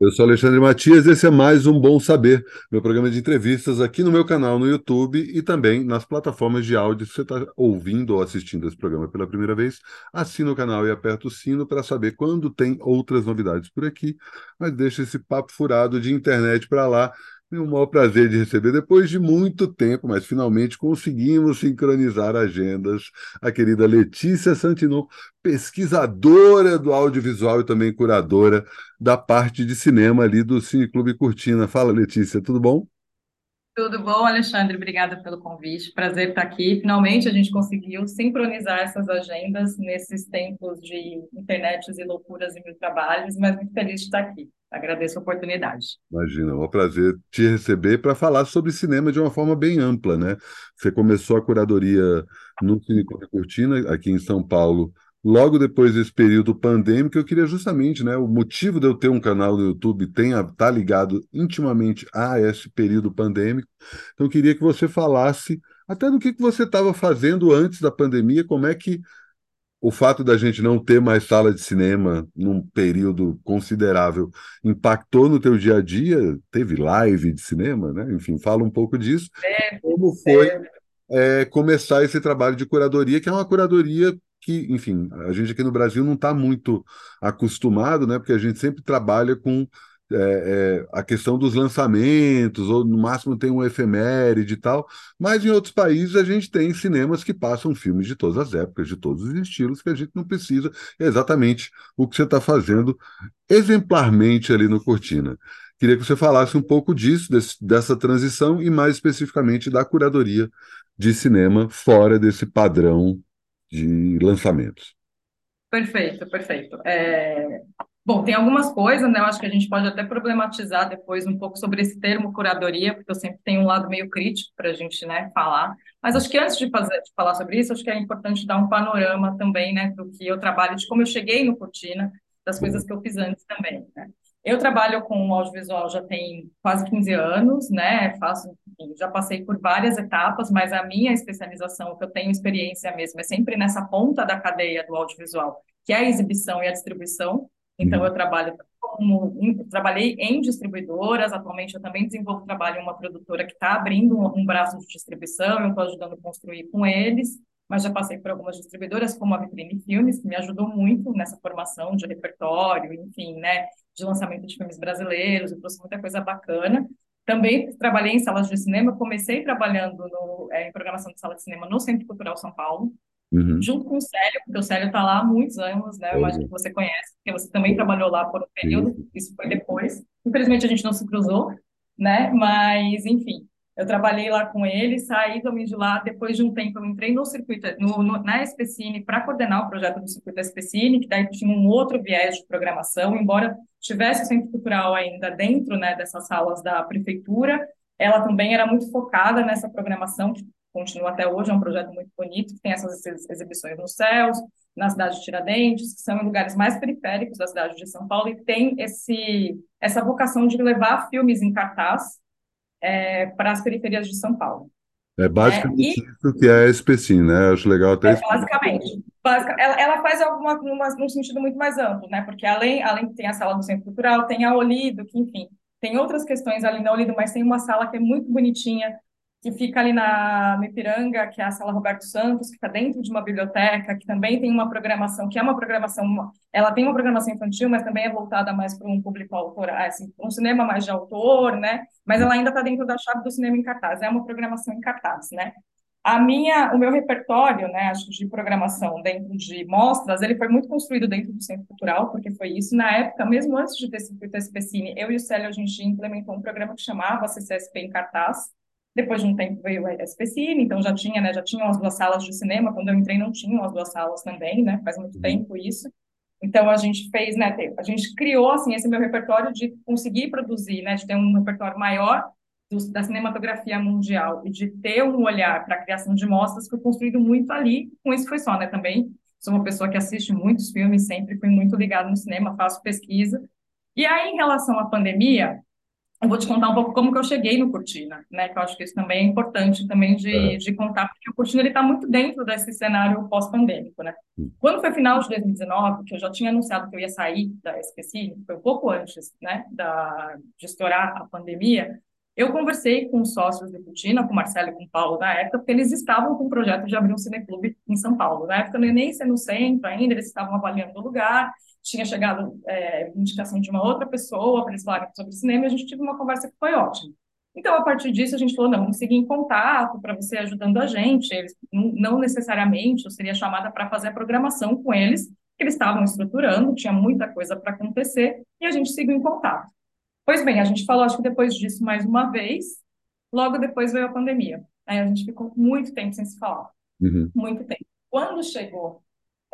Eu sou Alexandre Matias, esse é mais um Bom Saber, meu programa de entrevistas aqui no meu canal no YouTube e também nas plataformas de áudio. Se você está ouvindo ou assistindo esse programa pela primeira vez, assina o canal e aperta o sino para saber quando tem outras novidades por aqui. Mas deixa esse papo furado de internet para lá tenho o maior prazer de receber, depois de muito tempo, mas finalmente conseguimos sincronizar agendas, a querida Letícia Santinon, pesquisadora do audiovisual e também curadora da parte de cinema ali do Cineclube Cortina. Fala, Letícia, tudo bom? Tudo bom, Alexandre? Obrigada pelo convite. Prazer estar aqui. Finalmente a gente conseguiu sincronizar essas agendas nesses tempos de internet e loucuras e mil trabalhos, mas muito feliz de estar aqui. Agradeço a oportunidade. Imagina, é um prazer te receber para falar sobre cinema de uma forma bem ampla, né? Você começou a curadoria no Cine Cortina, aqui em São Paulo, logo depois desse período pandêmico. Eu queria justamente, né? O motivo de eu ter um canal no YouTube tem tá ligado intimamente a esse período pandêmico. Então, eu queria que você falasse até do que, que você estava fazendo antes da pandemia, como é que o fato da gente não ter mais sala de cinema num período considerável impactou no teu dia a dia? Teve live de cinema, né? Enfim, fala um pouco disso. É, como foi é, começar esse trabalho de curadoria, que é uma curadoria que, enfim, a gente aqui no Brasil não está muito acostumado, né? Porque a gente sempre trabalha com é, é, a questão dos lançamentos, ou no máximo tem um efeméride e tal, mas em outros países a gente tem cinemas que passam filmes de todas as épocas, de todos os estilos, que a gente não precisa, é exatamente o que você está fazendo exemplarmente ali no Cortina. Queria que você falasse um pouco disso, desse, dessa transição e mais especificamente da curadoria de cinema fora desse padrão de lançamentos. Perfeito, perfeito. É, Bom, tem algumas coisas, né? Eu acho que a gente pode até problematizar depois um pouco sobre esse termo curadoria, porque eu sempre tenho um lado meio crítico para a gente, né, falar. Mas acho que antes de, fazer, de falar sobre isso, acho que é importante dar um panorama também, né, do que eu trabalho, de como eu cheguei no Cortina, das coisas que eu fiz antes também, né? Eu trabalho com audiovisual já tem quase 15 anos, né? Faço, enfim, já passei por várias etapas, mas a minha especialização, que eu tenho experiência mesmo, é sempre nessa ponta da cadeia do audiovisual, que é a exibição e a distribuição. Então, eu trabalho como, trabalhei em distribuidoras, atualmente eu também desenvolvo trabalho em uma produtora que está abrindo um, um, braço de distribuição, eu estou ajudando a construir com eles, mas já passei por algumas distribuidoras, como a Vitrine Filmes, que me ajudou muito nessa formação de repertório, enfim, né, de lançamento de filmes brasileiros, eu trouxe muita coisa bacana. Também trabalhei em salas de cinema, comecei trabalhando no, é, em programação de sala de cinema no Centro Cultural São Paulo, Uhum. junto com o Célio, porque o Célio está lá há muitos anos, né? Eu acho que você conhece, porque você também trabalhou lá por um período, isso foi depois. Infelizmente a gente não se cruzou, né? Mas, enfim, eu trabalhei lá com ele, saí também de lá, depois de um tempo eu entrei no circuito, no, no na SPCine para coordenar o projeto do circuito SPCine, que daí tinha um outro viés de programação, embora tivesse o centro cultural ainda dentro, né, dessas salas da prefeitura, ela também era muito focada nessa programação que continua até hoje, é um projeto muito bonito, que tem essas exibições nos céus, na cidade de Tiradentes, que são em lugares mais periféricos da cidade de São Paulo, e tem esse, essa vocação de levar filmes em cartaz é, para as periferias de São Paulo. É basicamente é, e, isso que é a SPCIN, né? Acho legal até é, Basicamente. ela, ela faz alguma, numa, num sentido muito mais amplo, né? Porque além, além que tem a sala do Centro Cultural, tem a Olido, que, enfim, tem outras questões além da Olido, mas tem uma sala que é muito bonitinha, que fica ali na no Ipiranga, que é a Sala Roberto Santos, que está dentro de uma biblioteca, que também tem uma programação, que é uma programação, ela tem uma programação infantil, mas também é voltada mais para um público autor, assim, um cinema mais de autor, né? Mas ela ainda está dentro da chave do cinema em cartaz, é uma programação em cartaz, né? A minha, o meu repertório, né, acho de programação dentro de mostras, ele foi muito construído dentro do Centro Cultural, porque foi isso. Na época, mesmo antes de ter sido o SPCine, eu e o Célio, a gente implementou um programa que chamava CCSP em cartaz, depois de um tempo veio a SPCine, então já tinha, né, já tinham as duas salas de cinema, quando eu entrei não tinham as duas salas também, né, faz muito uhum. tempo isso. Então a gente fez, né, a gente criou assim esse meu repertório de conseguir produzir, né, de ter um repertório maior do, da cinematografia mundial e de ter um olhar para a criação de mostras foi construído muito ali. Com isso foi só, né, também sou uma pessoa que assiste muitos filmes, sempre fui muito ligado no cinema, faço pesquisa. E aí em relação à pandemia, eu vou te contar um pouco como que eu cheguei no Cortina, né? Que eu acho que isso também é importante também de, é. de contar, porque o Cortina ele está muito dentro desse cenário pós-pandêmico, né? Quando foi final de 2019, que eu já tinha anunciado que eu ia sair da SPC, foi um pouco antes, né, da, de estourar a pandemia, eu conversei com os sócios do Cortina, com o Marcelo e com o Paulo na época, porque eles estavam com o projeto de abrir um cineclube em São Paulo. Na época, eu nem ser no centro ainda, eles estavam avaliando o lugar, tinha chegado é, indicação de uma outra pessoa para eles falarem sobre cinema, e a gente teve uma conversa que foi ótima. Então, a partir disso, a gente falou, não, vamos seguir em contato para você ajudando a gente. Eles, não necessariamente, eu seria chamada para fazer a programação com eles, que eles estavam estruturando, tinha muita coisa para acontecer, e a gente seguiu em contato. Pois bem, a gente falou, acho que depois disso, mais uma vez, logo depois veio a pandemia. Aí a gente ficou muito tempo sem se falar. Uhum. Muito tempo. Quando chegou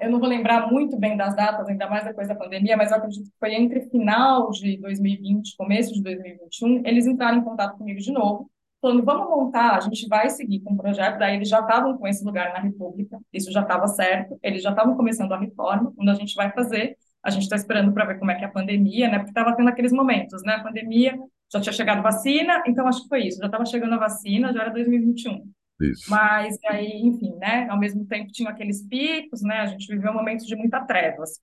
eu não vou lembrar muito bem das datas, ainda mais depois da pandemia, mas eu acredito que foi entre final de 2020, começo de 2021, eles entraram em contato comigo de novo, falando, vamos montar, a gente vai seguir com o projeto, daí eles já estavam com esse lugar na República, isso já estava certo, eles já estavam começando a reforma, quando a gente vai fazer, a gente está esperando para ver como é que é a pandemia, né, porque estava tendo aqueles momentos, né, a pandemia, já tinha chegado vacina, então acho que foi isso, já estava chegando a vacina, já era 2021. Isso. Mas aí, enfim, né? Ao mesmo tempo tinha aqueles picos, né? A gente viveu um momento de muita trevas.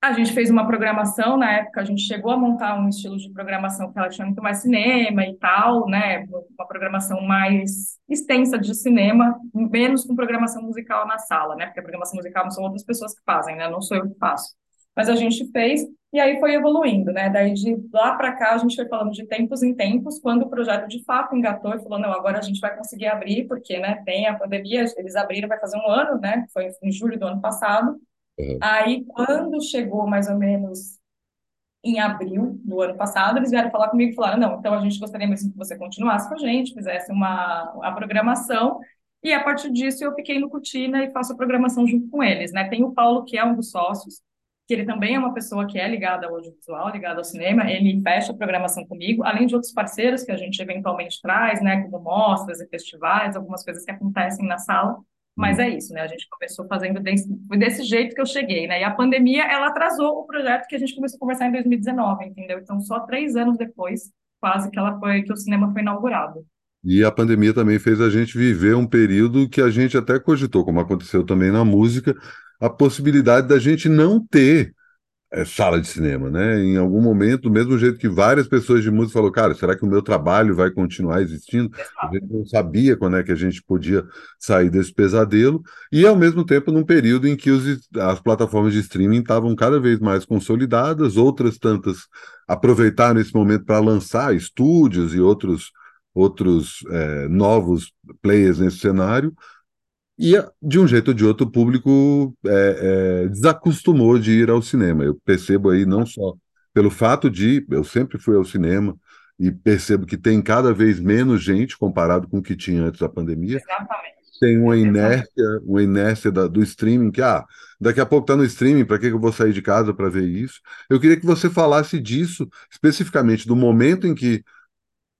A gente fez uma programação, na época a gente chegou a montar um estilo de programação que ela tinha muito mais cinema e tal, né? Uma programação mais extensa de cinema, menos com programação musical na sala, né? Porque a programação musical são outras pessoas que fazem, né? Não sou eu que faço. Mas a gente fez e aí foi evoluindo, né? Daí de lá para cá a gente foi falando de tempos em tempos, quando o projeto de fato engatou e falou, não, agora a gente vai conseguir abrir, porque, né, tem a pandemia, eles abriram, vai fazer um ano, né? Foi em julho do ano passado. Uhum. Aí, quando chegou mais ou menos em abril do ano passado, eles vieram falar comigo e falaram, não, então a gente gostaria mesmo que você continuasse com a gente, fizesse uma a programação, e a partir disso eu fiquei no Cortina e faço a programação junto com eles, né? Tem o Paulo, que é um dos sócios, que ele também é uma pessoa que é ligada ao audiovisual, ligada ao cinema, ele fecha a programação comigo, além de outros parceiros que a gente eventualmente traz, né, como mostras e festivais, algumas coisas que acontecem na sala, mas é isso, né, a gente começou fazendo desse, desse jeito que eu cheguei, né, e a pandemia, ela atrasou o projeto que a gente começou a conversar em 2019, entendeu? Então, só três anos depois, quase que ela foi, que o cinema foi inaugurado. E a pandemia também fez a gente viver um período que a gente até cogitou, como aconteceu também na música, a possibilidade da gente não ter é, sala de cinema, né? Em algum momento, do mesmo jeito que várias pessoas de música falaram, cara, será que o meu trabalho vai continuar existindo? A gente não sabia quando é que a gente podia sair desse pesadelo, e ao mesmo tempo num período em que os, as plataformas de streaming estavam cada vez mais consolidadas, outras tantas aproveitaram esse momento para lançar estúdios e outros, outros é, novos players nesse cenário, e, de um jeito ou de outro, o público é, é, desacostumou de ir ao cinema. Eu percebo aí não só pelo fato de eu sempre fui ao cinema e percebo que tem cada vez menos gente comparado com o que tinha antes da pandemia. Exatamente. Tem uma inércia, uma inércia da, do streaming, que ah, daqui a pouco está no streaming, para que, que eu vou sair de casa para ver isso? Eu queria que você falasse disso, especificamente do momento em que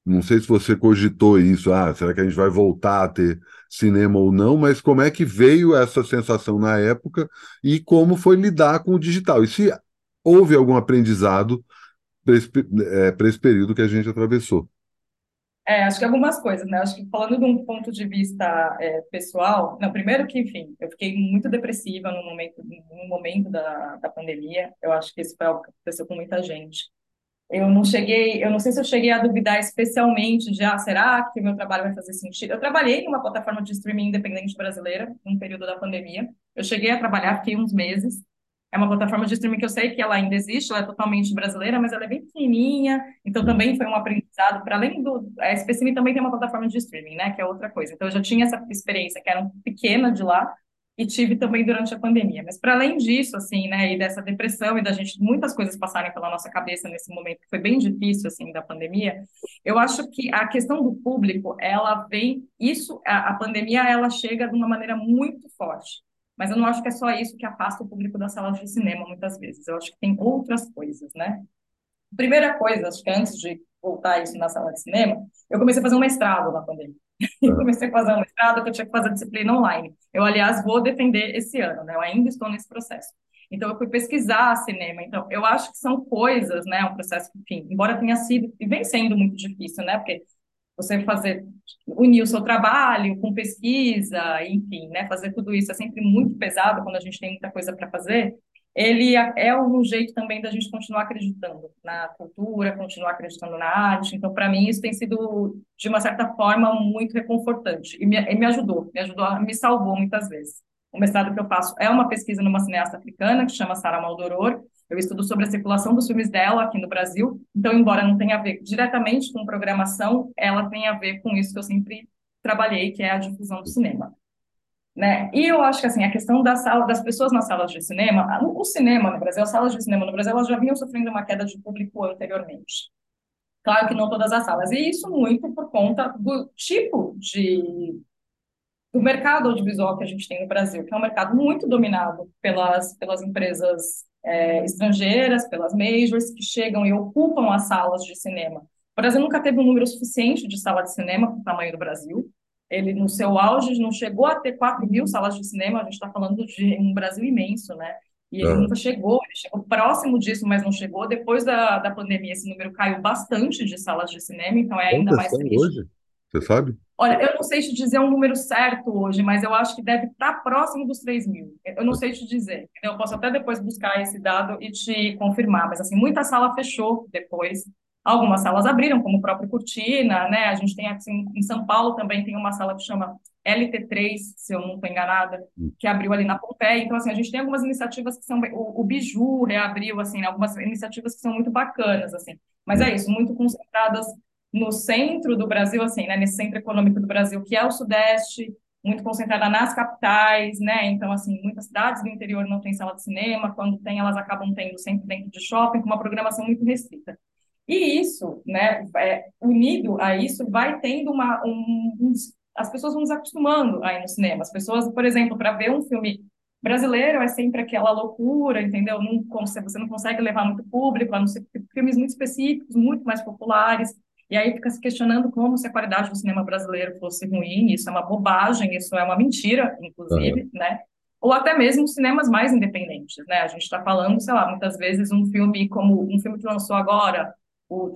não sei se você cogitou isso, ah, será que a gente vai voltar a ter cinema ou não, mas como é que veio essa sensação na época e como foi lidar com o digital? E se houve algum aprendizado para esse, é, esse período que a gente atravessou? É, acho que algumas coisas, né? Acho que falando de um ponto de vista é, pessoal, não, primeiro que, enfim, eu fiquei muito depressiva no momento, no momento da, da pandemia. Eu acho que isso foi algo que aconteceu com muita gente. Eu não cheguei, eu não sei se eu cheguei a duvidar especialmente de, ah, será que o meu trabalho vai fazer sentido? Eu trabalhei numa plataforma de streaming independente brasileira, no período da pandemia. Eu cheguei a trabalhar, fiquei uns meses. É uma plataforma de streaming que eu sei que ela ainda existe, ela é totalmente brasileira, mas ela é bem pequenininha, então também foi um aprendizado, para além do... A SPCine também tem uma plataforma de streaming, né, que é outra coisa. Então eu já tinha essa experiência, que era pequena de lá, e tive também durante a pandemia. Mas para além disso, assim, né, e dessa depressão e da gente muitas coisas passarem pela nossa cabeça nesse momento que foi bem difícil assim da pandemia, eu acho que a questão do público, ela vem isso a, a pandemia ela chega de uma maneira muito forte. Mas eu não acho que é só isso que afasta o público das salas de cinema muitas vezes. Eu acho que tem outras coisas, né? Primeira coisa, acho que antes de voltar isso na sala de cinema, eu comecei a fazer um mestrado na pandemia. e comecei a fazer um mestrado que eu tinha que fazer disciplina online. Eu, aliás, vou defender esse ano, né? Eu ainda estou nesse processo. Então, eu fui pesquisar cinema. Então, eu acho que são coisas, né? Um processo que, enfim, embora tenha sido e vem sendo muito difícil, né? Porque você fazer unir o seu trabalho com pesquisa, enfim, né? Fazer tudo isso é sempre muito pesado quando a gente tem muita coisa para fazer ele é um jeito também da gente continuar acreditando na cultura, continuar acreditando na arte. Então, para mim, isso tem sido, de uma certa forma, muito reconfortante. E me, me ajudou, me ajudou, me salvou muitas vezes. O mestrado que eu faço é uma pesquisa numa cineasta africana, que chama Sara Maldoror. Eu estudo sobre a circulação dos filmes dela aqui no Brasil. Então, embora não tenha a ver diretamente com programação, ela tem a ver com isso que eu sempre trabalhei, que é a difusão do cinema. Né? E eu acho que assim, a questão da sala, das pessoas nas salas de cinema, o cinema no Brasil, as salas de cinema no Brasil, elas já vinham sofrendo uma queda de público anteriormente. Claro que não todas as salas, e isso muito por conta do tipo de do mercado audiovisual que a gente tem no Brasil, que é um mercado muito dominado pelas, pelas empresas é, estrangeiras, pelas majors, que chegam e ocupam as salas de cinema. O Brasil nunca teve um número suficiente de sala de cinema para o tamanho do Brasil. Ele, no seu auge, não chegou a ter 4 mil salas de cinema, a gente está falando de um Brasil imenso, né? E ele nunca chegou, ele chegou próximo disso, mas não chegou. Depois da, da pandemia, esse número caiu bastante de salas de cinema, então é ainda mais triste. hoje? Você sabe? Olha, eu não sei te dizer um número certo hoje, mas eu acho que deve estar próximo dos 3 mil. Eu não sei te dizer. Eu posso até depois buscar esse dado e te confirmar, mas assim, muita sala fechou depois. Algumas salas abriram, como o próprio Cortina, né? A gente tem assim, em São Paulo também tem uma sala que chama LT3, se eu não estou enganada, que abriu ali na Pompeia. Então, assim, a gente tem algumas iniciativas que são... O, o Biju reabriu, assim, algumas iniciativas que são muito bacanas, assim. Mas é isso, muito concentradas no centro do Brasil, assim, né? Nesse centro econômico do Brasil, que é o Sudeste, muito concentrada nas capitais, né? Então, assim, muitas cidades do interior não têm sala de cinema, quando tem, elas acabam tendo sempre dentro de shopping, com uma programação muito restrita. E isso, né, é, unido a isso, vai tendo uma. Um, um, as pessoas vão se acostumando a ir no cinema. As pessoas, por exemplo, para ver um filme brasileiro é sempre aquela loucura, entendeu? Não, você não consegue levar muito público, a não ser filmes muito específicos, muito mais populares. E aí fica se questionando como se a qualidade do cinema brasileiro fosse ruim. Isso é uma bobagem, isso é uma mentira, inclusive, uhum. né? Ou até mesmo cinemas mais independentes, né? A gente está falando, sei lá, muitas vezes um filme como um filme que lançou agora, o,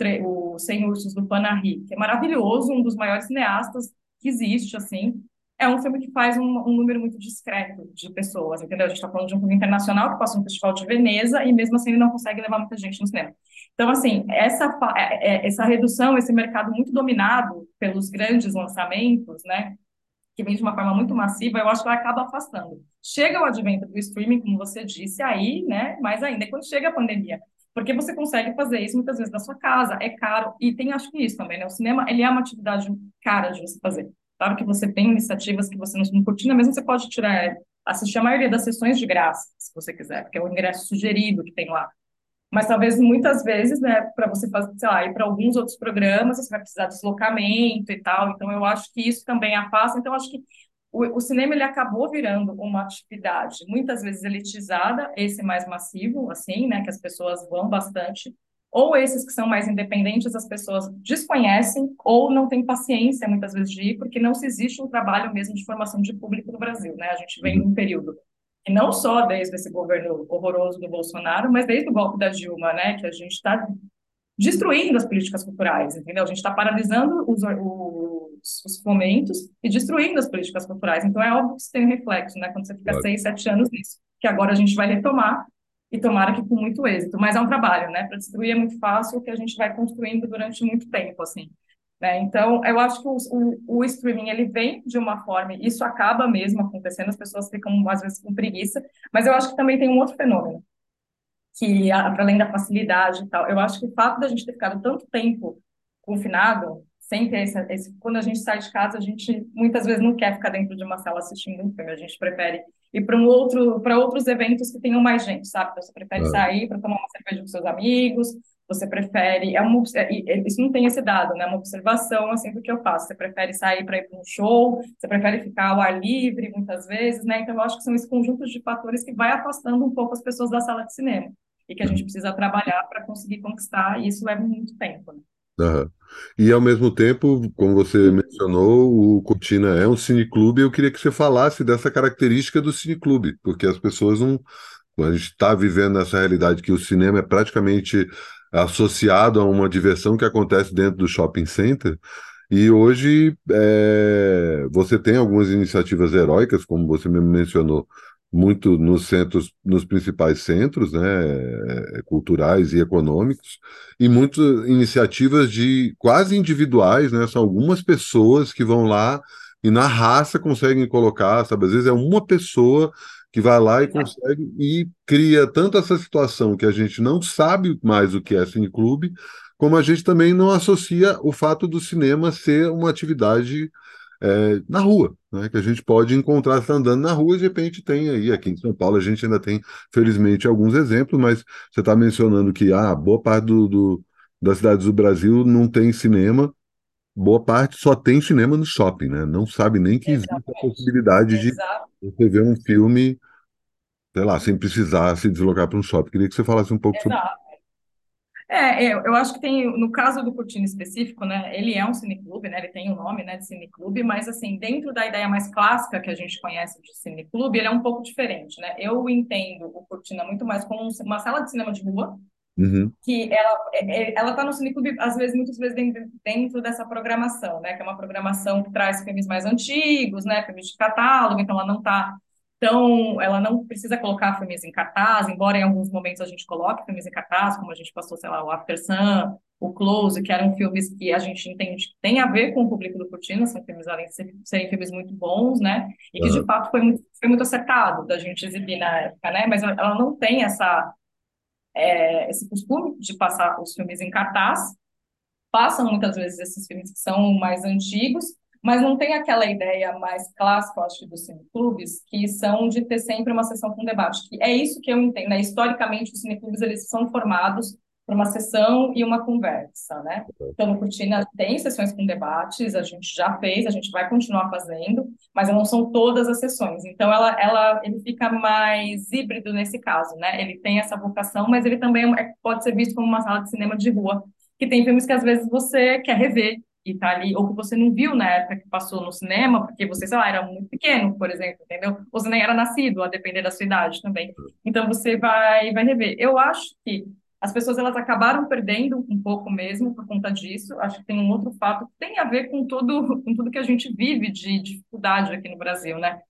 o Sem Ursos do Panahi, que é maravilhoso, um dos maiores cineastas que existe, assim. É um filme que faz um, um número muito discreto de pessoas, entendeu? A gente está falando de um filme internacional que passa no Festival de Veneza e mesmo assim ele não consegue levar muita gente no cinema. Então, assim, essa, é, é, essa redução, esse mercado muito dominado pelos grandes lançamentos, né, que vem de uma forma muito massiva, eu acho que acaba afastando. Chega o advento do streaming, como você disse, aí, né, mais ainda, quando chega a pandemia, porque você consegue fazer isso muitas vezes na sua casa, é caro, e tem acho que isso também, né? O cinema, ele é uma atividade cara de você fazer. Claro que você tem iniciativas que você não curtina, mesmo você pode tirar, assistir a maioria das sessões de graça, se você quiser, porque é o ingresso sugerido que tem lá. Mas talvez muitas vezes, né, para você fazer, sei lá, ir para alguns outros programas, você vai precisar de deslocamento e tal. Então, eu acho que isso também afasta. Então, acho que o, o, cinema ele acabou virando uma atividade muitas vezes elitizada, esse mais massivo, assim, né, que as pessoas vão bastante, ou esses que são mais independentes, as pessoas desconhecem ou não têm paciência muitas vezes de ir, porque não se existe um trabalho mesmo de formação de público no Brasil, né? A gente vem uhum. num período e não só desde esse governo horroroso do Bolsonaro, mas desde o golpe da Dilma, né, que a gente está destruindo as políticas culturais, entendeu? A gente está paralisando os, os, os, fomentos e destruindo as políticas culturais. Então, é óbvio que isso tem um reflexo, né? Quando você fica claro. seis, sete anos nisso, que agora a gente vai retomar e tomara que com muito êxito. Mas é um trabalho, né? Para destruir é muito fácil, que a gente vai construindo durante muito tempo, assim. Né? Então, eu acho que o, o, o, streaming ele vem de uma forma, e isso acaba mesmo acontecendo, as pessoas ficam às vezes com preguiça, mas eu acho que também tem um outro fenômeno, que, para além da facilidade e tal, eu acho que o fato da gente ter ficado tanto tempo confinado, sem ter esse, esse, quando a gente sai de casa, a gente muitas vezes não quer ficar dentro de uma sala assistindo um filme, a gente prefere ir para um outro, para outros eventos que tenham mais gente, sabe? Então, você prefere sair para tomar uma cerveja com seus amigos, você prefere, é uma, é, isso não tem esse dado, né? É uma observação assim do que eu faço. Você prefere sair para ir para um show, você prefere ficar ao ar livre muitas vezes, né? Então eu acho que são esses conjuntos de fatores que vai afastando um pouco as pessoas da sala de cinema e que a gente precisa trabalhar para conseguir conquistar, e isso leva muito tempo. Né? E ao mesmo tempo, como você mencionou, o Cortina é um cineclube. Eu queria que você falasse dessa característica do cineclube, porque as pessoas não A gente está vivendo essa realidade que o cinema é praticamente associado a uma diversão que acontece dentro do shopping center. E hoje é, você tem algumas iniciativas heróicas, como você mesmo mencionou, muito nos centros, nos principais centros, né, é, culturais e econômicos, e muitas iniciativas de quase individuais, né, são algumas pessoas que vão lá e na raça conseguem colocar, sabe, às vezes é uma pessoa que vai lá e consegue e cria tanto essa situação que a gente não sabe mais o que é cineclube, como a gente também não associa o fato do cinema ser uma atividade é, na rua, né, que a gente pode encontrar está andando na rua e de repente tem aí, aqui em São Paulo a gente ainda tem, felizmente, alguns exemplos, mas você está mencionando que ah, boa parte do, do, das cidades do Brasil não tem cinema, boa parte só tem cinema no shopping, né? Não sabe nem que existe a possibilidade de você ver um filme, sei lá, sem precisar se deslocar para um shopping. Queria que você falasse um pouco Exato. sobre é, eu, eu acho que tem, no caso do Cortina específico, né, ele é um cineclube, né, ele tem o um nome, né, de cineclube, mas, assim, dentro da ideia mais clássica que a gente conhece de cineclube, ele é um pouco diferente, né, eu entendo o Cortina muito mais como uma sala de cinema de rua, uhum. que ela é, é, ela está no cineclube, às vezes, muitas vezes dentro, dentro dessa programação, né, que é uma programação que traz filmes mais antigos, né, filmes de catálogo, então ela não está então, ela não precisa colocar filmes em cartaz, embora em alguns momentos a gente coloque filmes em cartaz, como a gente passou, sei lá, o After Sun, o Close, que eram filmes que a gente entende que tem a ver com o público do Cortina, são filmes, além de serem filmes muito bons, né? E que, uhum. de fato, foi muito, foi muito acertado da gente exibir na época, né? Mas ela não tem essa, é, esse costume de passar os filmes em cartaz. Passam, muitas vezes, esses filmes que são mais antigos, mas não tem aquela ideia mais clássica, eu acho, dos cineclubes, que são de ter sempre uma sessão com debate, que é isso que eu entendo, né? Historicamente, os cineclubes, eles são formados para uma sessão e uma conversa, né? Então, no Cortina tem sessões com debates, a gente já fez, a gente vai continuar fazendo, mas não são todas as sessões. Então, ela, ela, ele fica mais híbrido nesse caso, né? Ele tem essa vocação, mas ele também é, pode ser visto como uma sala de cinema de rua, que tem filmes que às vezes você quer rever, e tá ali, ou que você não viu na época que passou no cinema, porque você, sei lá, era muito pequeno, por exemplo, entendeu? Ou você nem era nascido, a depender da sua idade também. Então você vai, vai rever. Eu acho que as pessoas elas acabaram perdendo um pouco mesmo por conta disso. Acho que tem um outro fato que tem a ver com tudo, com tudo que a gente vive de dificuldade aqui no Brasil, né?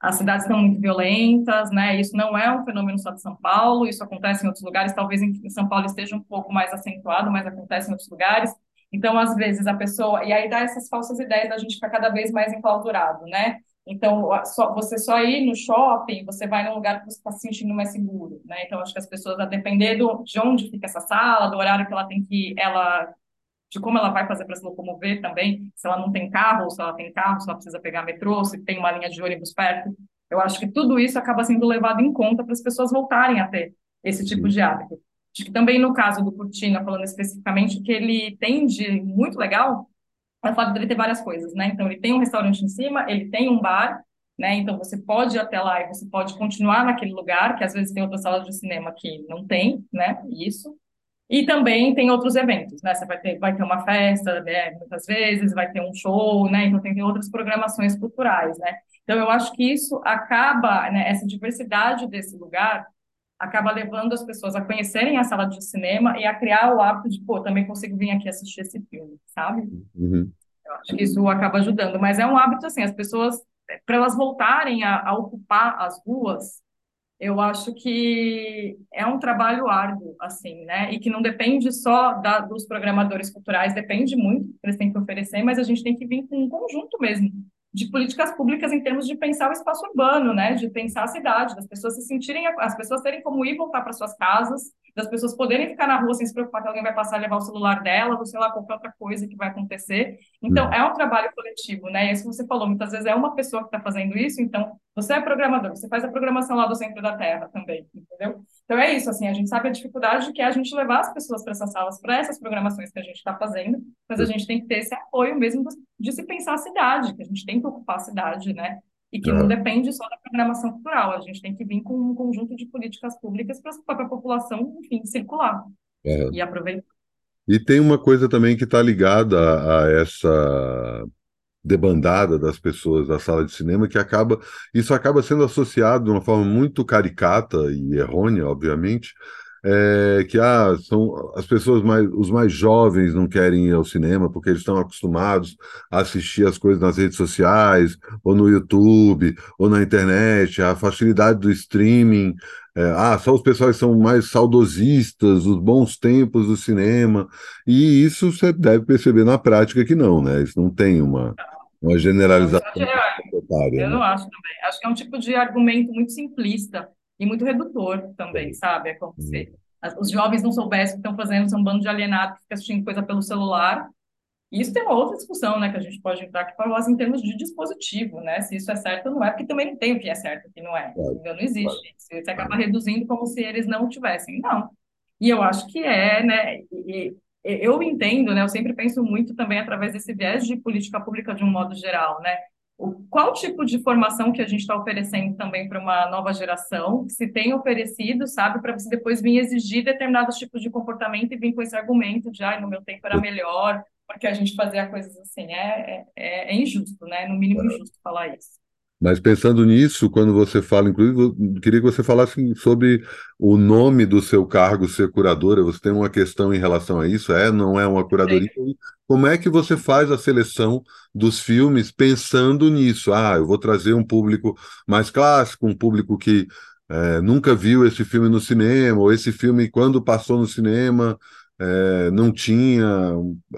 As cidades estão muito violentas, né? Isso não é um fenômeno só de São Paulo, isso acontece em outros lugares, talvez em São Paulo esteja um pouco mais acentuado, mas acontece em outros lugares. Então, às vezes, a pessoa. E aí dá essas falsas ideias da gente ficar cada vez mais enclausurado, né? Então, só, você só ir no shopping, você vai num lugar que você está se sentindo mais seguro, né? Então, acho que as pessoas, a depender do, de onde fica essa sala, do horário que ela tem que. ela de como ela vai fazer para se locomover também, se ela não tem carro, ou se ela tem carro, se ela precisa pegar metrô, se tem uma linha de ônibus perto. Eu acho que tudo isso acaba sendo levado em conta para as pessoas voltarem a ter esse tipo de hábito. Acho que também no caso do Cortina, falando especificamente, o que ele tem de muito legal é o fato dele ter várias coisas, né? Então, ele tem um restaurante em cima, ele tem um bar, né? Então, você pode ir até lá e você pode continuar naquele lugar, que às vezes tem outras salas de cinema que não tem, né? Isso. E também tem outros eventos, né? Você vai ter, vai ter uma festa, né? muitas vezes, vai ter um show, né? Então, tem outras programações culturais, né? Então, eu acho que isso acaba, né? Essa diversidade desse lugar acaba levando as pessoas a conhecerem a sala de cinema e a criar o hábito de, pô, também consigo vir aqui assistir esse filme, sabe? Uhum. Eu acho que isso acaba ajudando, mas é um hábito, assim, as pessoas, para elas voltarem a, a, ocupar as ruas, eu acho que é um trabalho árduo, assim, né? E que não depende só da, dos programadores culturais, depende muito que eles têm que oferecer, mas a gente tem que vir com um conjunto mesmo de políticas públicas em termos de pensar o espaço urbano, né, de pensar a cidade, das pessoas se sentirem, as pessoas terem como ir voltar para suas casas, das pessoas poderem ficar na rua sem se preocupar que alguém vai passar e levar o celular dela, ou sei lá, qualquer outra coisa que vai acontecer. Então, uhum. é um trabalho coletivo, né, e isso você falou, muitas vezes é uma pessoa que está fazendo isso, então, você é programador, você faz a programação lá do centro da Terra também, entendeu? Então, é isso, assim, a gente sabe a dificuldade que é a gente levar as pessoas para essas salas, para essas programações que a gente está fazendo, mas a gente tem que ter esse apoio mesmo de se pensar a cidade, que a gente tem que ocupar a cidade, né? E que não depende só da programação cultural, a gente tem que vir com um conjunto de políticas públicas para a população, enfim, circular é. e aproveitar. E tem uma coisa também que está ligada a, a essa debandada das pessoas da sala de cinema que acaba isso acaba sendo associado de uma forma muito caricata e errônea, obviamente, é, que ah, são as pessoas mais os mais jovens não querem ir ao cinema porque eles estão acostumados a assistir as coisas nas redes sociais ou no YouTube ou na internet, a facilidade do streaming é, ah, só os pessoas são mais saudosistas, os bons tempos do cinema, e isso você deve perceber na prática que não, né? Isso não tem uma, uma generalização. Eu, eu não acho também. Acho que é um tipo de argumento muito simplista e muito redutor também, sabe? É como se os jovens não soubessem o que estão fazendo, são um bando de alienados que ficam assistindo coisa pelo celular, isso tem uma outra discussão, né, que a gente pode entrar aqui para nós em termos de dispositivo, né, se isso é certo ou não é, porque também não tem o que é certo e o que não é, claro. não existe isso, você acaba reduzindo como se eles não tivessem, não. E eu acho que é, né, e, e, eu entendo, né, eu sempre penso muito também através desse viés de política pública de um modo geral, né, o, qual tipo de formação que a gente está oferecendo também para uma nova geração, se tem oferecido, sabe, para você depois vir exigir determinados tipos de comportamento e vir com esse argumento de, ah, no meu tempo era melhor, porque a gente fazia coisas assim. É, é, é injusto, né? No mínimo injusto falar isso. Mas pensando nisso, quando você fala, inclusive, queria que você falasse sobre o nome do seu cargo ser curadora. Você tem uma questão em relação a isso? É, não é uma curadoria? Sim. Como é que você faz a seleção dos filmes pensando nisso? Ah, eu vou trazer um público mais clássico, um público que é, nunca viu esse filme no cinema, ou esse filme, quando passou no cinema, é, não tinha,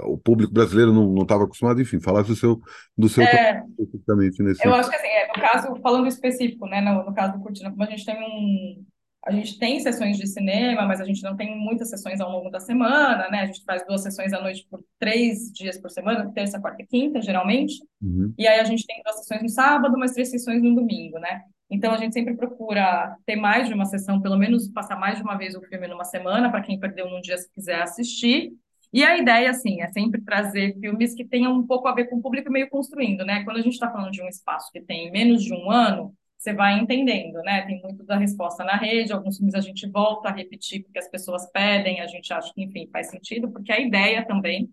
o público brasileiro não estava acostumado, enfim, falasse do seu, do seu é, especificamente nesse. Eu acho que assim, é, no caso, falando específico, né, no, no caso do Cortina, como a gente tem um. A gente tem sessões de cinema, mas a gente não tem muitas sessões ao longo da semana, né? A gente faz duas sessões à noite por três dias por semana, terça, quarta e quinta, geralmente. Uhum. E aí a gente tem duas sessões no sábado, mas três sessões no domingo, né? Então, a gente sempre procura ter mais de uma sessão, pelo menos passar mais de uma vez o filme numa semana, para quem perdeu num dia se quiser assistir. E a ideia, assim, é sempre trazer filmes que tenham um pouco a ver com o público meio construindo, né? Quando a gente está falando de um espaço que tem menos de um ano, você vai entendendo, né? Tem muito da resposta na rede, alguns filmes a gente volta a repetir porque as pessoas pedem, a gente acha que, enfim, faz sentido, porque a ideia também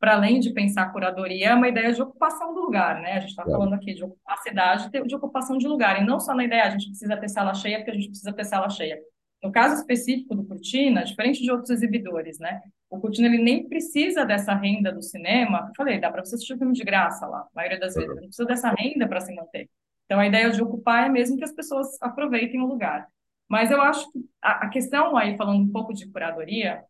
para além de pensar curadoria, é uma ideia de ocupação do lugar, né? A gente está falando aqui de ocupar a cidade, de ocupação de lugar, e não só na ideia, a gente precisa ter sala cheia, porque a gente precisa ter sala cheia. No caso específico do Cortina, diferente de outros exibidores, né? O Cortina ele nem precisa dessa renda do cinema. Eu falei, dá para você assistir o filme de graça lá, a maioria das vezes. Não precisa dessa renda para se manter. Então a ideia de ocupar é mesmo que as pessoas aproveitem o lugar. Mas eu acho que a, a questão aí, falando um pouco de curadoria,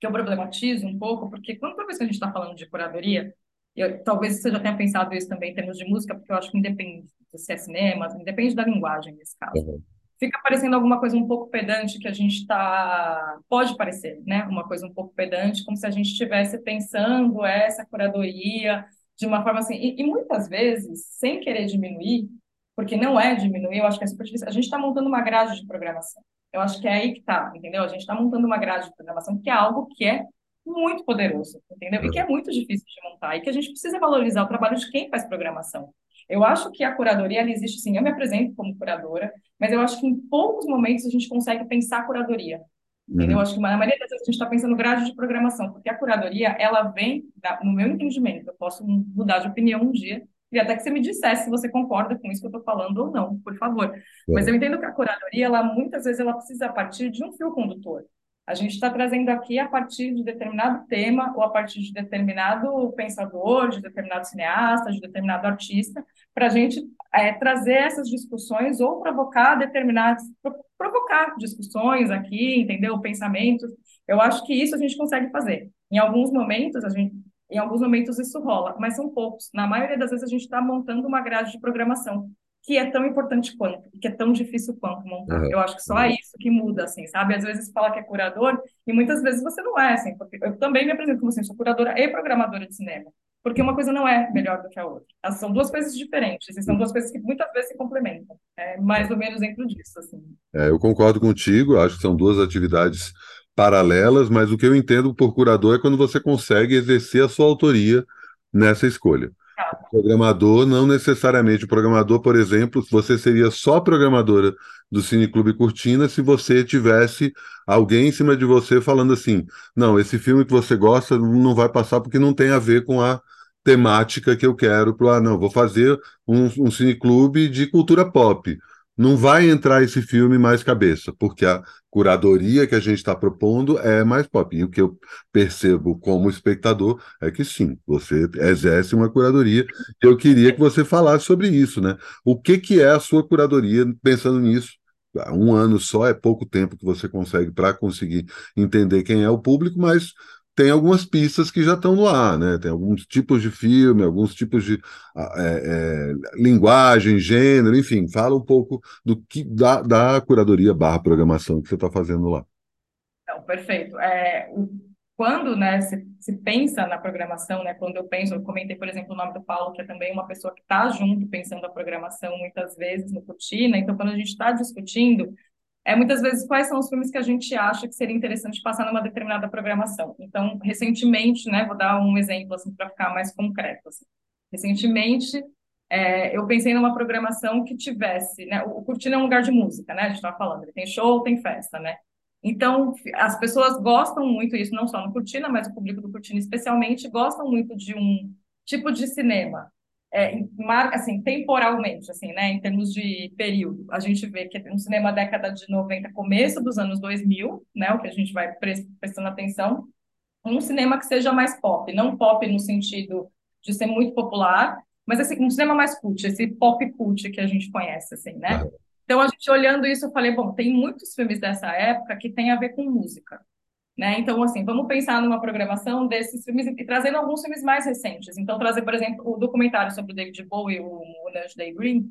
que eu problematizo um pouco, porque quando toda vez que a gente está falando de curadoria, eu, talvez você já tenha pensado isso também em termos de música, porque eu acho que independe se é cinema, independe da linguagem nesse caso. Uhum. Fica parecendo alguma coisa um pouco pedante que a gente está. Pode parecer, né? Uma coisa um pouco pedante, como se a gente estivesse pensando essa curadoria de uma forma assim. E, e muitas vezes, sem querer diminuir, porque não é diminuir, eu acho que é super difícil, a gente está montando uma grade de programação. Eu acho que é aí que está, entendeu? A gente está montando uma grade de programação que é algo que é muito poderoso, entendeu? E que é muito difícil de montar e que a gente precisa valorizar o trabalho de quem faz programação. Eu acho que a curadoria ela existe sim. Eu me apresento como curadora, mas eu acho que em poucos momentos a gente consegue pensar curadoria. Entendeu? Eu uhum. acho que na maioria das vezes a gente está pensando grade de programação, porque a curadoria ela vem, da, no meu entendimento, eu posso mudar de opinião um dia, Queria até que você me dissesse se você concorda com isso que eu estou falando ou não, por favor. É. Mas eu entendo que a curadoria, ela muitas vezes ela precisa partir de um fio condutor. A gente está trazendo aqui a partir de determinado tema ou a partir de determinado pensador, de determinado cineasta, de determinado artista, para a gente é, trazer essas discussões ou provocar determinadas provocar discussões aqui, entendeu? Pensamentos. Eu acho que isso a gente consegue fazer. Em alguns momentos a gente em alguns momentos isso rola, mas são poucos. Na maioria das vezes a gente está montando uma grade de programação que é tão importante quanto, que é tão difícil quanto montar. Uhum. Eu acho que só é isso que muda, assim, sabe? Às vezes fala que é curador e muitas vezes você não é, assim, porque eu também me apresento como assim, sou curadora e programadora de cinema, porque uma coisa não é melhor do que a outra. Elas são duas coisas diferentes, e são duas coisas que muitas vezes se complementam. É mais ou menos dentro disso, assim. É, eu concordo contigo, acho que são duas atividades paralelas, mas o que eu entendo por curador é quando você consegue exercer a sua autoria nessa escolha. O programador, não necessariamente. O programador, por exemplo, você seria só programadora do Cine Clube Cortina se você tivesse alguém em cima de você falando assim: não, esse filme que você gosta não vai passar porque não tem a ver com a temática que eu quero ah, não, vou fazer um, um cineclube de cultura pop. Não vai entrar esse filme mais cabeça, porque a curadoria que a gente está propondo é mais pop. E o que eu percebo como espectador é que sim, você exerce uma curadoria. Eu queria que você falasse sobre isso, né? O que, que é a sua curadoria pensando nisso? Um ano só é pouco tempo que você consegue para conseguir entender quem é o público, mas tem algumas pistas que já estão no ar, né? Tem alguns tipos de filme, alguns tipos de é, é, linguagem, gênero, enfim, fala um pouco do que da, da curadoria barra programação que você está fazendo lá. Não, perfeito. É, quando né, se, se, pensa na programação, né, quando eu penso, eu comentei, por exemplo, o nome do Paulo, que é também uma pessoa que está junto pensando a programação muitas vezes no Cortina, então quando a gente está discutindo, é muitas vezes quais são os filmes que a gente acha que seria interessante passar numa determinada programação. Então, recentemente, né, vou dar um exemplo assim para ficar mais concreto. Assim. Recentemente, é, eu pensei numa programação que tivesse, né, o Cortina é um lugar de música, né, a gente estava falando, ele tem show, tem festa, né. Então, as pessoas gostam muito isso, não só no Cortina, mas o público do Cortina especialmente gostam muito de um tipo de cinema é, assim, temporalmente, assim, né, em termos de período, a gente vê que no cinema década de 90, começo dos anos 2000, né, o que a gente vai prestando atenção, um cinema que seja mais pop, não pop no sentido de ser muito popular, mas assim, um cinema mais cult, esse pop cult que a gente conhece, assim, né? Então, a gente olhando isso, eu falei, bom, tem muitos filmes dessa época que tem a ver com música. Né? Então, assim, vamos pensar numa programação desses filmes e trazendo alguns filmes mais recentes. Então, trazer, por exemplo, o documentário sobre o David Bowie, o Nudge Day Green,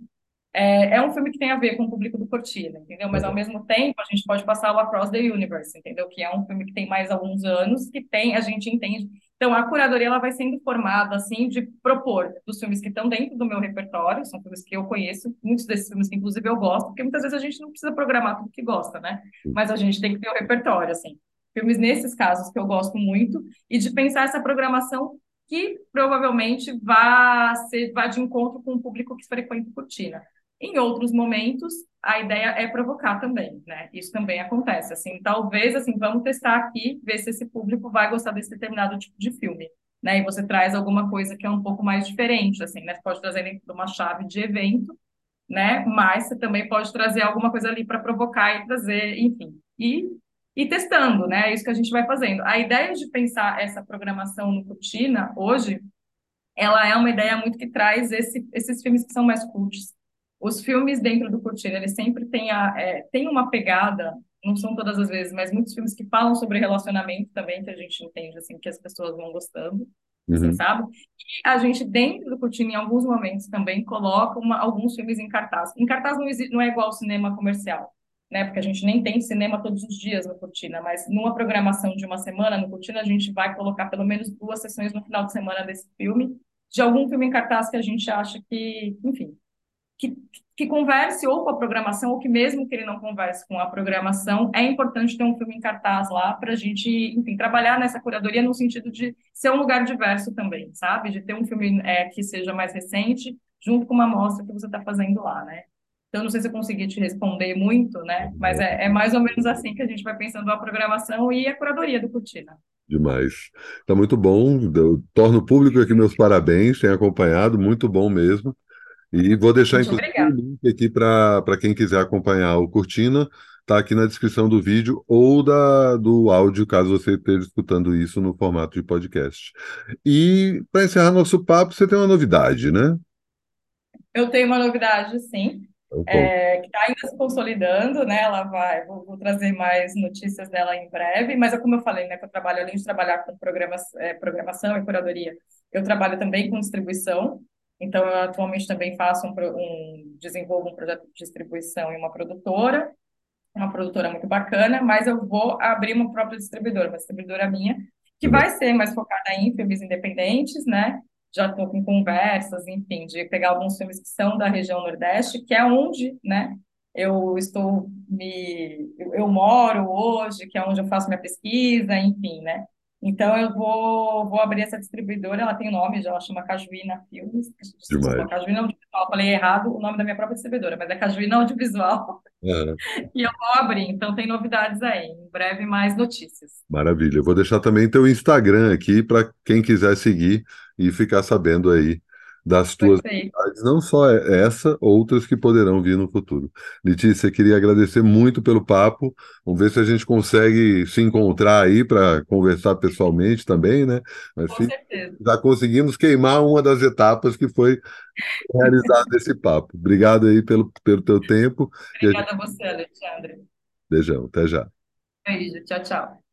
é, é, um filme que tem a ver com o público do Cortina, entendeu? Mas, ao uhum. mesmo tempo, a gente pode passar o Across the Universe, entendeu? Que é um filme que tem mais alguns anos, que tem, a gente entende. Então, a curadoria, ela vai sendo formada, assim, de propor dos filmes que estão dentro do meu repertório, são filmes que eu conheço, muitos desses filmes que, inclusive, eu gosto, porque muitas vezes a gente não precisa programar tudo que gosta, né? Mas a gente tem que ter o repertório, assim filmes nesses casos que eu gosto muito, e de pensar essa programação que provavelmente vá, ser, vá de encontro com o público que frequenta Cortina. Em outros momentos, a ideia é provocar também, né? Isso também acontece, assim, talvez, assim, vamos testar aqui, ver se esse público vai gostar desse determinado tipo de filme, né? E você traz alguma coisa que é um pouco mais diferente, assim, né? Você pode trazer dentro de uma chave de evento, né? Mas você também pode trazer alguma coisa ali para provocar e trazer, enfim. E e testando, né? É isso que a gente vai fazendo. A ideia de pensar essa programação no Cortina hoje, ela é uma ideia muito que traz esse, esses filmes que são mais cultos. Os filmes dentro do Cortina, eles sempre têm, a, é, têm uma pegada, não são todas as vezes, mas muitos filmes que falam sobre relacionamento também, que a gente entende, assim, que as pessoas vão gostando, uhum. sabe? E a gente, dentro do Cortina, em alguns momentos também, coloca uma, alguns filmes em cartaz. Em cartaz não, existe, não é igual ao cinema comercial né? Porque a gente nem tem cinema todos os dias no Cortina, mas numa programação de uma semana no Cortina, a gente vai colocar pelo menos duas sessões no final de semana desse filme, de algum filme em cartaz que a gente acha que, enfim, que, que converse ou com a programação, ou que mesmo que ele não converse com a programação, é importante ter um filme em cartaz lá para a gente, enfim, trabalhar nessa curadoria no sentido de ser um lugar diverso também, sabe? De ter um filme é, que seja mais recente, junto com uma mostra que você está fazendo lá, né? Então, não sei se eu consegui te responder muito, né? Mas é, é, mais ou menos assim que a gente vai pensando a programação e a curadoria do Cortina. Demais. Está muito bom. Eu torno público aqui meus parabéns, tem acompanhado, muito bom mesmo. E vou deixar muito inclusive o link aqui para quem quiser acompanhar o Cortina. Está aqui na descrição do vídeo ou da, do áudio, caso você esteja escutando isso no formato de podcast. E para encerrar nosso papo, você tem uma novidade, né? Eu tenho uma novidade, sim é, que está ainda se consolidando, né? Ela vai, vou, vou, trazer mais notícias dela em breve, mas é como eu falei, né? Que eu trabalho além de trabalhar com programas, é, programação e curadoria, eu trabalho também com distribuição. Então, eu atualmente também faço um, um desenvolvo um projeto de distribuição em uma produtora, uma produtora muito bacana, mas eu vou abrir uma própria distribuidora, uma distribuidora minha, que vai ser mais focada em filmes independentes, né? Já estou com conversas, enfim, de pegar alguns filmes que são da região Nordeste, que é onde, né, eu estou me, eu, eu moro hoje, que é onde eu faço minha pesquisa, enfim, né. Então eu vou, vou abrir essa distribuidora, ela tem nome já, ela chama Cajuína Filmes. Demais. Cajuína Audiovisual, falei errado o nome da minha própria distribuidora, mas é Cajuína Audiovisual. Uhum. E eu vou abrir, então tem novidades aí. Em breve mais notícias. Maravilha. Eu vou deixar também teu Instagram aqui para quem quiser seguir e ficar sabendo aí das tuas não só essa, outras que poderão vir no futuro. Letícia, queria agradecer muito pelo papo. Vamos ver se a gente consegue se encontrar aí para conversar pessoalmente também, né? Mas Com certeza. já conseguimos queimar uma das etapas que foi realizada esse papo. Obrigado aí pelo, pelo teu tempo. Obrigada a, gente... você, Alexandre. Beijão, até já. Beijo, tchau, tchau.